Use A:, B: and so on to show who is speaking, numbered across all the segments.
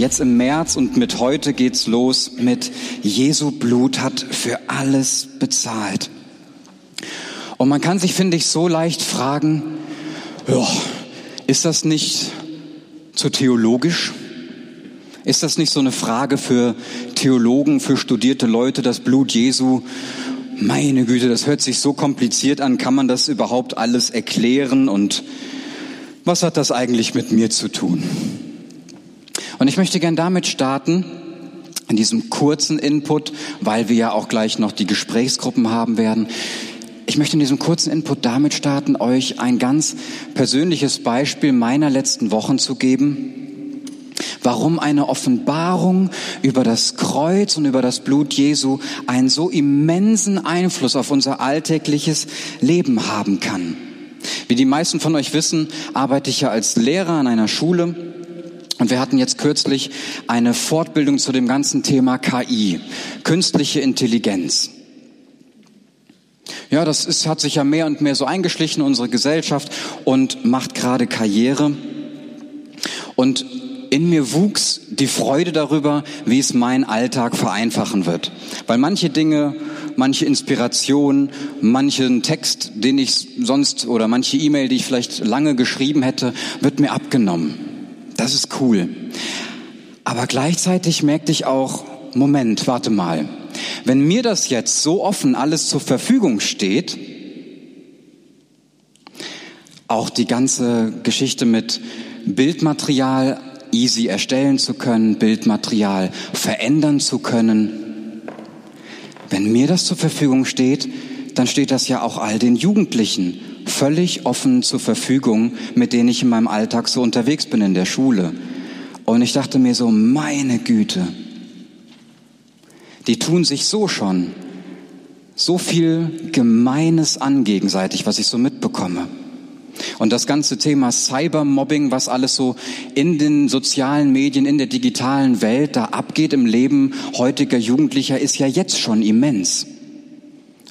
A: Jetzt im März und mit heute geht's los mit Jesu Blut hat für alles bezahlt. Und man kann sich, finde ich, so leicht fragen, ist das nicht zu theologisch? Ist das nicht so eine Frage für Theologen, für studierte Leute, das Blut Jesu? Meine Güte, das hört sich so kompliziert an. Kann man das überhaupt alles erklären? Und was hat das eigentlich mit mir zu tun? Und ich möchte gern damit starten, in diesem kurzen Input, weil wir ja auch gleich noch die Gesprächsgruppen haben werden. Ich möchte in diesem kurzen Input damit starten, euch ein ganz persönliches Beispiel meiner letzten Wochen zu geben, warum eine Offenbarung über das Kreuz und über das Blut Jesu einen so immensen Einfluss auf unser alltägliches Leben haben kann. Wie die meisten von euch wissen, arbeite ich ja als Lehrer an einer Schule und wir hatten jetzt kürzlich eine Fortbildung zu dem ganzen Thema KI, künstliche Intelligenz. Ja, das ist, hat sich ja mehr und mehr so eingeschlichen in unsere Gesellschaft und macht gerade Karriere. Und in mir wuchs die Freude darüber, wie es meinen Alltag vereinfachen wird. Weil manche Dinge, manche Inspiration, manchen Text, den ich sonst oder manche E-Mail, die ich vielleicht lange geschrieben hätte, wird mir abgenommen. Das ist cool. Aber gleichzeitig merkte ich auch, Moment, warte mal. Wenn mir das jetzt so offen alles zur Verfügung steht, auch die ganze Geschichte mit Bildmaterial easy erstellen zu können, Bildmaterial verändern zu können. Wenn mir das zur Verfügung steht, dann steht das ja auch all den Jugendlichen völlig offen zur Verfügung, mit denen ich in meinem Alltag so unterwegs bin in der Schule. Und ich dachte mir so, meine Güte, die tun sich so schon so viel Gemeines an gegenseitig, was ich so mitbekomme. Und das ganze Thema Cybermobbing, was alles so in den sozialen Medien, in der digitalen Welt da abgeht im Leben heutiger Jugendlicher, ist ja jetzt schon immens.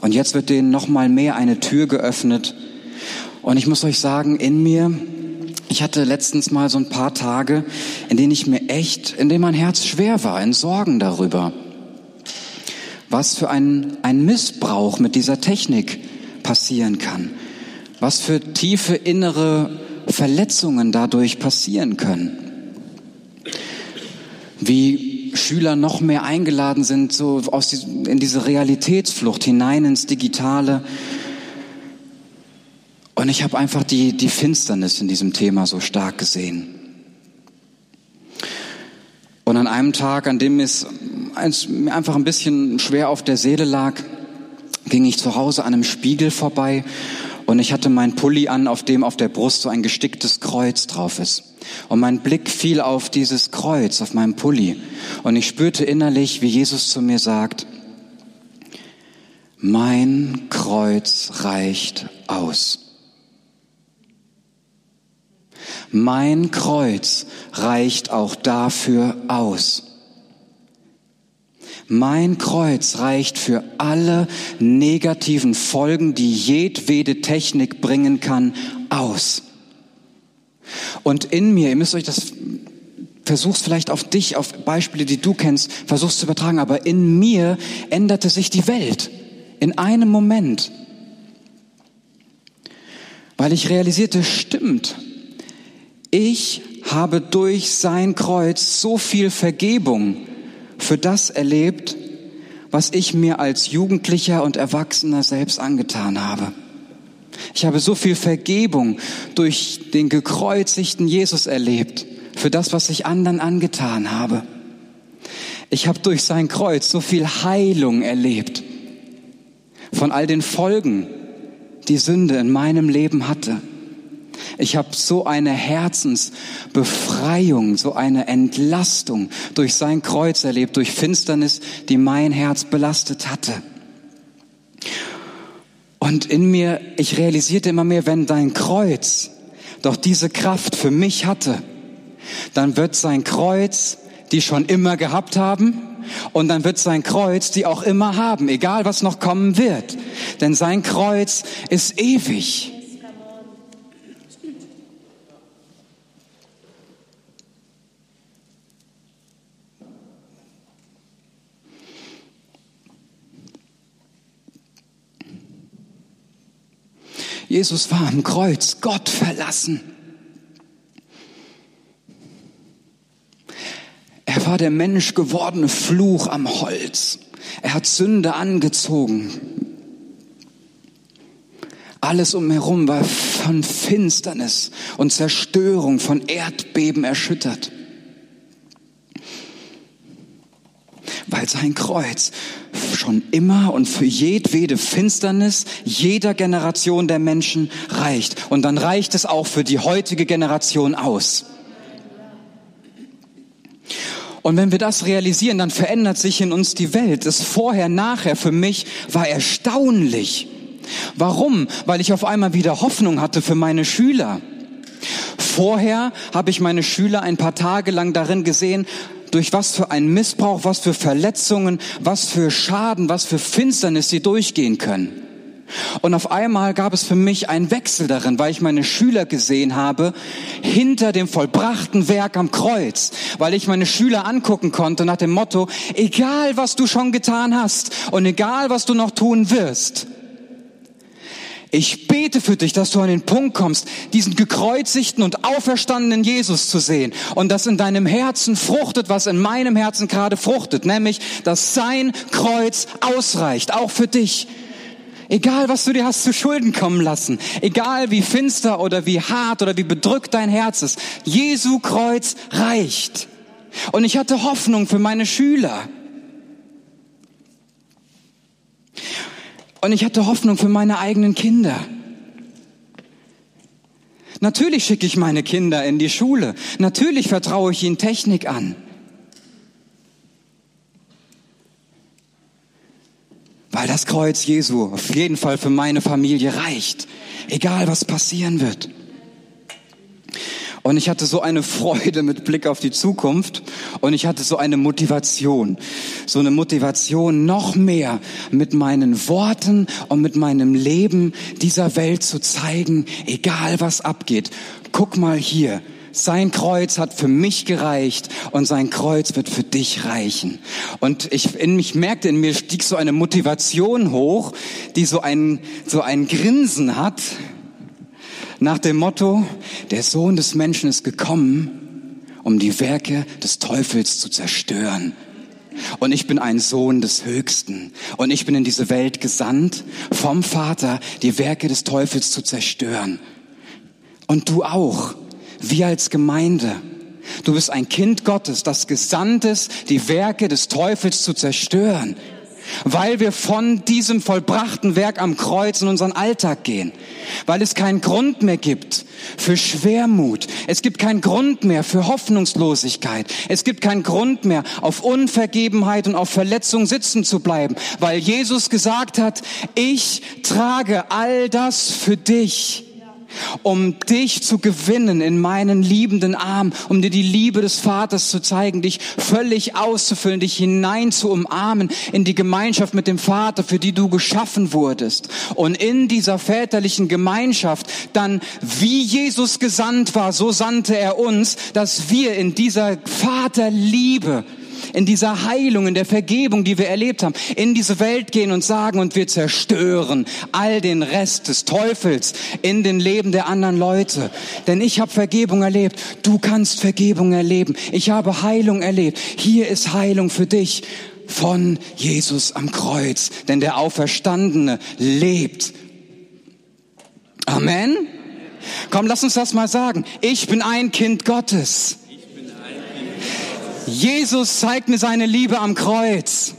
A: Und jetzt wird denen noch mal mehr eine Tür geöffnet, und ich muss euch sagen, in mir, ich hatte letztens mal so ein paar Tage, in denen ich mir echt, in denen mein Herz schwer war, in Sorgen darüber, was für ein, ein Missbrauch mit dieser Technik passieren kann, was für tiefe innere Verletzungen dadurch passieren können, wie Schüler noch mehr eingeladen sind, so aus die, in diese Realitätsflucht hinein ins Digitale, und ich habe einfach die, die Finsternis in diesem Thema so stark gesehen. Und an einem Tag, an dem es mir einfach ein bisschen schwer auf der Seele lag, ging ich zu Hause an einem Spiegel vorbei und ich hatte meinen Pulli an, auf dem auf der Brust so ein gesticktes Kreuz drauf ist. Und mein Blick fiel auf dieses Kreuz, auf meinem Pulli. Und ich spürte innerlich, wie Jesus zu mir sagt, mein Kreuz reicht aus. Mein Kreuz reicht auch dafür aus. Mein Kreuz reicht für alle negativen Folgen, die jedwede Technik bringen kann, aus. Und in mir, ihr müsst euch das, versuch's vielleicht auf dich, auf Beispiele, die du kennst, versuch's zu übertragen, aber in mir änderte sich die Welt. In einem Moment. Weil ich realisierte, stimmt, ich habe durch sein Kreuz so viel Vergebung für das erlebt, was ich mir als Jugendlicher und Erwachsener selbst angetan habe. Ich habe so viel Vergebung durch den gekreuzigten Jesus erlebt für das, was ich anderen angetan habe. Ich habe durch sein Kreuz so viel Heilung erlebt von all den Folgen, die Sünde in meinem Leben hatte. Ich habe so eine Herzensbefreiung, so eine Entlastung durch sein Kreuz erlebt, durch Finsternis, die mein Herz belastet hatte. Und in mir, ich realisierte immer mehr, wenn dein Kreuz doch diese Kraft für mich hatte, dann wird sein Kreuz, die schon immer gehabt haben, und dann wird sein Kreuz die auch immer haben, egal was noch kommen wird. Denn sein Kreuz ist ewig. Jesus war am Kreuz, Gott verlassen. Er war der menschgewordene Fluch am Holz. Er hat Sünde angezogen. Alles umherum war von Finsternis und Zerstörung, von Erdbeben erschüttert. Weil sein Kreuz schon immer und für jedwede Finsternis jeder Generation der Menschen reicht. Und dann reicht es auch für die heutige Generation aus. Und wenn wir das realisieren, dann verändert sich in uns die Welt. Das Vorher, Nachher für mich war erstaunlich. Warum? Weil ich auf einmal wieder Hoffnung hatte für meine Schüler. Vorher habe ich meine Schüler ein paar Tage lang darin gesehen, durch was für einen Missbrauch, was für Verletzungen, was für Schaden, was für Finsternis sie durchgehen können. Und auf einmal gab es für mich einen Wechsel darin, weil ich meine Schüler gesehen habe hinter dem vollbrachten Werk am Kreuz, weil ich meine Schüler angucken konnte nach dem Motto, egal was du schon getan hast und egal was du noch tun wirst, ich bete für dich, dass du an den Punkt kommst, diesen gekreuzigten und auferstandenen Jesus zu sehen und dass in deinem Herzen fruchtet, was in meinem Herzen gerade fruchtet, nämlich, dass sein Kreuz ausreicht, auch für dich. Egal, was du dir hast zu Schulden kommen lassen, egal wie finster oder wie hart oder wie bedrückt dein Herz ist, Jesu Kreuz reicht. Und ich hatte Hoffnung für meine Schüler. Und ich hatte Hoffnung für meine eigenen Kinder. Natürlich schicke ich meine Kinder in die Schule. Natürlich vertraue ich ihnen Technik an. Weil das Kreuz Jesu auf jeden Fall für meine Familie reicht. Egal was passieren wird. Und ich hatte so eine Freude mit Blick auf die Zukunft und ich hatte so eine Motivation, so eine Motivation noch mehr mit meinen Worten und mit meinem Leben dieser Welt zu zeigen, egal was abgeht. Guck mal hier, sein Kreuz hat für mich gereicht und sein Kreuz wird für dich reichen. Und ich in mich merkte, in mir stieg so eine Motivation hoch, die so ein, so ein Grinsen hat nach dem Motto, der Sohn des Menschen ist gekommen, um die Werke des Teufels zu zerstören. Und ich bin ein Sohn des Höchsten. Und ich bin in diese Welt gesandt vom Vater, die Werke des Teufels zu zerstören. Und du auch, wir als Gemeinde. Du bist ein Kind Gottes, das gesandt ist, die Werke des Teufels zu zerstören weil wir von diesem vollbrachten Werk am Kreuz in unseren Alltag gehen, weil es keinen Grund mehr gibt für Schwermut, es gibt keinen Grund mehr für Hoffnungslosigkeit, es gibt keinen Grund mehr auf Unvergebenheit und auf Verletzung sitzen zu bleiben, weil Jesus gesagt hat, ich trage all das für dich um dich zu gewinnen in meinen liebenden Arm, um dir die Liebe des Vaters zu zeigen, dich völlig auszufüllen, dich hinein zu umarmen in die Gemeinschaft mit dem Vater, für die du geschaffen wurdest. Und in dieser väterlichen Gemeinschaft dann, wie Jesus gesandt war, so sandte er uns, dass wir in dieser Vaterliebe in dieser Heilung, in der Vergebung, die wir erlebt haben, in diese Welt gehen und sagen, und wir zerstören all den Rest des Teufels in den Leben der anderen Leute. Denn ich habe Vergebung erlebt, du kannst Vergebung erleben, ich habe Heilung erlebt, hier ist Heilung für dich von Jesus am Kreuz, denn der Auferstandene lebt. Amen. Komm, lass uns das mal sagen. Ich bin ein Kind Gottes. Jesus zeigt mir seine Liebe am Kreuz.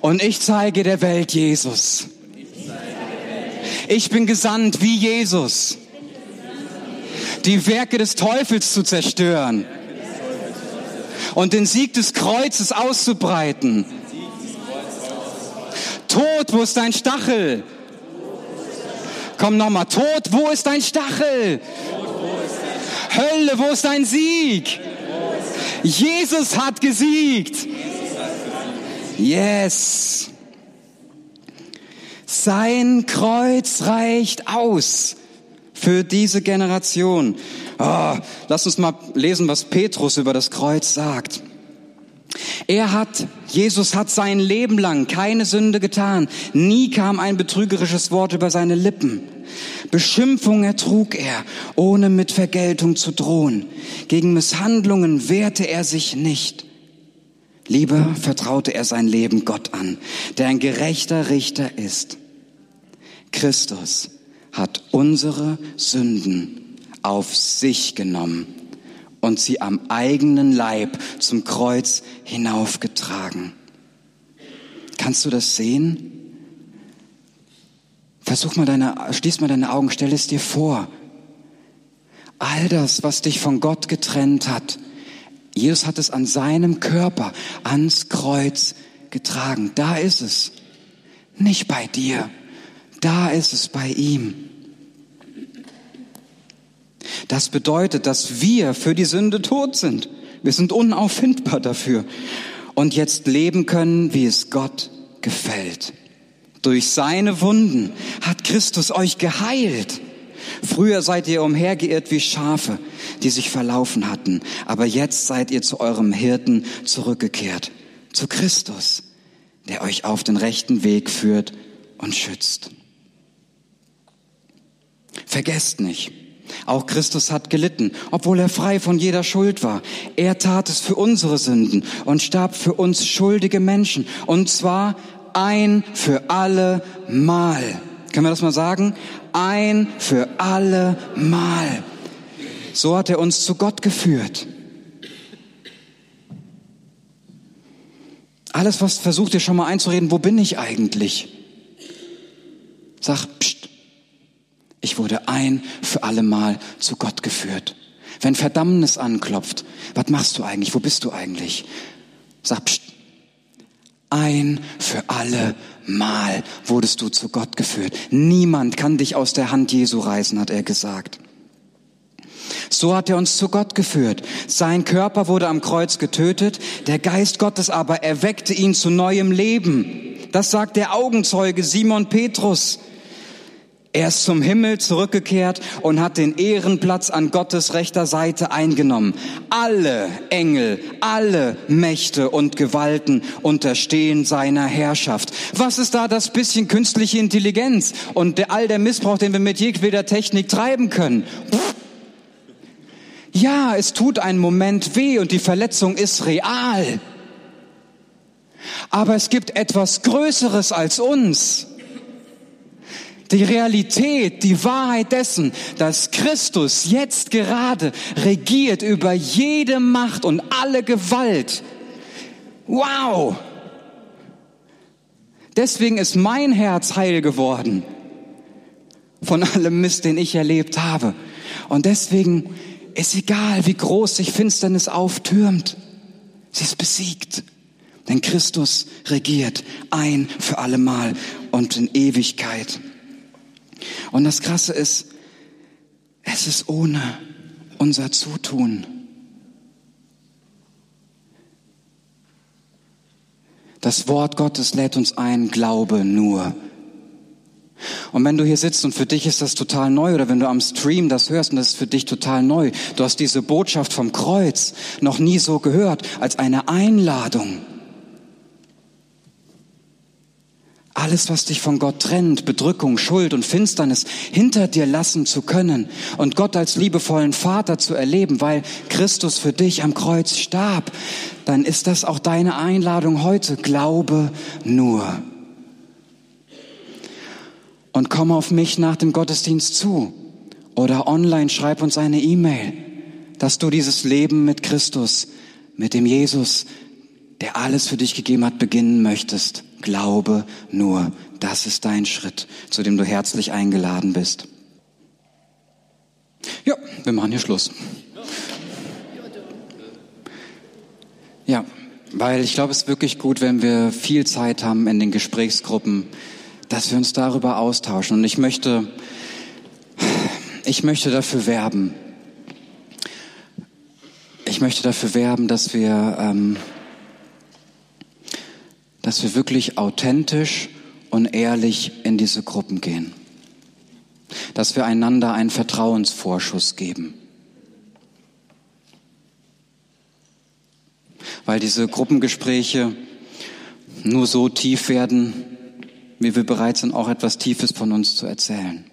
A: Und ich zeige der Welt Jesus. Ich bin gesandt wie Jesus, die Werke des Teufels zu zerstören und den Sieg des Kreuzes auszubreiten. Tod, wo ist dein Stachel? Komm nochmal, Tod, wo ist dein Stachel? Hölle, wo ist dein Sieg? Jesus hat gesiegt. Yes. Sein Kreuz reicht aus für diese Generation. Oh, lass uns mal lesen, was Petrus über das Kreuz sagt. Er hat, Jesus hat sein Leben lang keine Sünde getan. Nie kam ein betrügerisches Wort über seine Lippen. Beschimpfung ertrug er, ohne mit Vergeltung zu drohen. Gegen Misshandlungen wehrte er sich nicht. Lieber vertraute er sein Leben Gott an, der ein gerechter Richter ist. Christus hat unsere Sünden auf sich genommen und sie am eigenen Leib zum Kreuz hinaufgetragen. Kannst du das sehen? Versuch mal deine, schließ mal deine Augen, stell es dir vor. All das, was dich von Gott getrennt hat, Jesus hat es an seinem Körper ans Kreuz getragen. Da ist es. Nicht bei dir. Da ist es bei ihm. Das bedeutet, dass wir für die Sünde tot sind. Wir sind unauffindbar dafür. Und jetzt leben können, wie es Gott gefällt. Durch seine Wunden hat Christus euch geheilt. Früher seid ihr umhergeirrt wie Schafe, die sich verlaufen hatten, aber jetzt seid ihr zu eurem Hirten zurückgekehrt, zu Christus, der euch auf den rechten Weg führt und schützt. Vergesst nicht, auch Christus hat gelitten, obwohl er frei von jeder Schuld war. Er tat es für unsere Sünden und starb für uns schuldige Menschen. Und zwar ein für alle Mal. Können wir das mal sagen? Ein für alle Mal. So hat er uns zu Gott geführt. Alles, was versucht dir schon mal einzureden, wo bin ich eigentlich? Sag, pst, ich wurde ein für alle Mal zu Gott geführt. Wenn Verdammnis anklopft, was machst du eigentlich? Wo bist du eigentlich? Sag, pst, ein für alle Mal wurdest du zu Gott geführt. Niemand kann dich aus der Hand Jesu reißen, hat er gesagt. So hat er uns zu Gott geführt. Sein Körper wurde am Kreuz getötet, der Geist Gottes aber erweckte ihn zu neuem Leben. Das sagt der Augenzeuge Simon Petrus. Er ist zum Himmel zurückgekehrt und hat den Ehrenplatz an Gottes rechter Seite eingenommen. Alle Engel, alle Mächte und Gewalten unterstehen seiner Herrschaft. Was ist da das bisschen künstliche Intelligenz und der, all der Missbrauch, den wir mit jedweder Technik treiben können? Ja, es tut einen Moment weh und die Verletzung ist real. Aber es gibt etwas Größeres als uns die Realität, die Wahrheit dessen, dass Christus jetzt gerade regiert über jede Macht und alle Gewalt. Wow! Deswegen ist mein Herz heil geworden von allem Mist, den ich erlebt habe. Und deswegen ist egal, wie groß sich Finsternis auftürmt, sie ist besiegt. Denn Christus regiert ein für allemal und in Ewigkeit. Und das Krasse ist, es ist ohne unser Zutun. Das Wort Gottes lädt uns ein, glaube nur. Und wenn du hier sitzt und für dich ist das total neu oder wenn du am Stream das hörst und das ist für dich total neu, du hast diese Botschaft vom Kreuz noch nie so gehört als eine Einladung. Alles, was dich von Gott trennt, Bedrückung, Schuld und Finsternis hinter dir lassen zu können und Gott als liebevollen Vater zu erleben, weil Christus für dich am Kreuz starb, dann ist das auch deine Einladung heute. Glaube nur. Und komm auf mich nach dem Gottesdienst zu oder online schreib uns eine E-Mail, dass du dieses Leben mit Christus, mit dem Jesus, der alles für dich gegeben hat, beginnen möchtest. Glaube nur, das ist dein Schritt, zu dem du herzlich eingeladen bist. Ja, wir machen hier Schluss. Ja, weil ich glaube, es ist wirklich gut, wenn wir viel Zeit haben in den Gesprächsgruppen, dass wir uns darüber austauschen. Und ich möchte, ich möchte dafür werben. Ich möchte dafür werben, dass wir ähm, dass wir wirklich authentisch und ehrlich in diese Gruppen gehen. Dass wir einander einen Vertrauensvorschuss geben. weil diese Gruppengespräche nur so tief werden, wie wir bereit sind, auch etwas Tiefes von uns zu erzählen.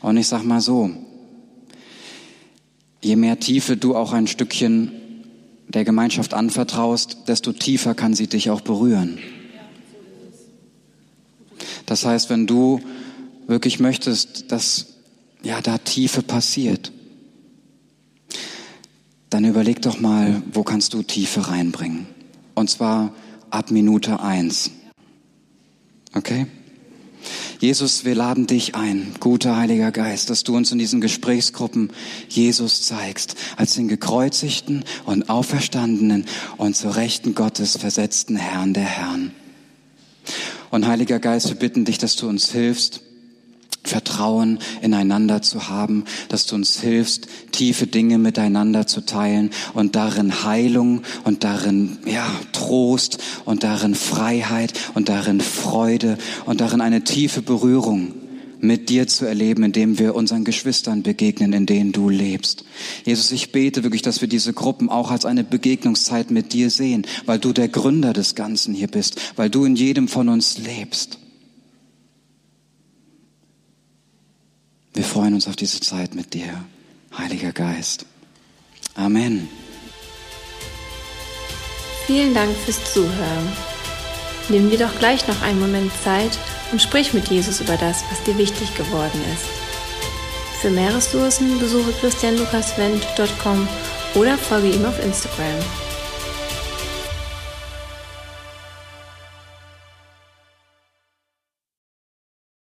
A: Und ich sag mal so, je mehr Tiefe du auch ein Stückchen der Gemeinschaft anvertraust, desto tiefer kann sie dich auch berühren. Das heißt, wenn du wirklich möchtest, dass ja da Tiefe passiert, dann überleg doch mal, wo kannst du Tiefe reinbringen? Und zwar ab Minute eins. Okay? Jesus, wir laden dich ein, guter Heiliger Geist, dass du uns in diesen Gesprächsgruppen Jesus zeigst, als den gekreuzigten und auferstandenen und zur Rechten Gottes versetzten Herrn der Herren. Und Heiliger Geist, wir bitten dich, dass du uns hilfst, Vertrauen ineinander zu haben, dass du uns hilfst, tiefe Dinge miteinander zu teilen und darin Heilung und darin, ja, Trost und darin Freiheit und darin Freude und darin eine tiefe Berührung mit dir zu erleben, indem wir unseren Geschwistern begegnen, in denen du lebst. Jesus, ich bete wirklich, dass wir diese Gruppen auch als eine Begegnungszeit mit dir sehen, weil du der Gründer des Ganzen hier bist, weil du in jedem von uns lebst. Wir freuen uns auf diese Zeit mit dir, Heiliger Geist. Amen.
B: Vielen Dank fürs Zuhören. Nimm dir doch gleich noch einen Moment Zeit und sprich mit Jesus über das, was dir wichtig geworden ist. Für mehr Ressourcen besuche christianlukaswendt.com oder folge ihm auf Instagram.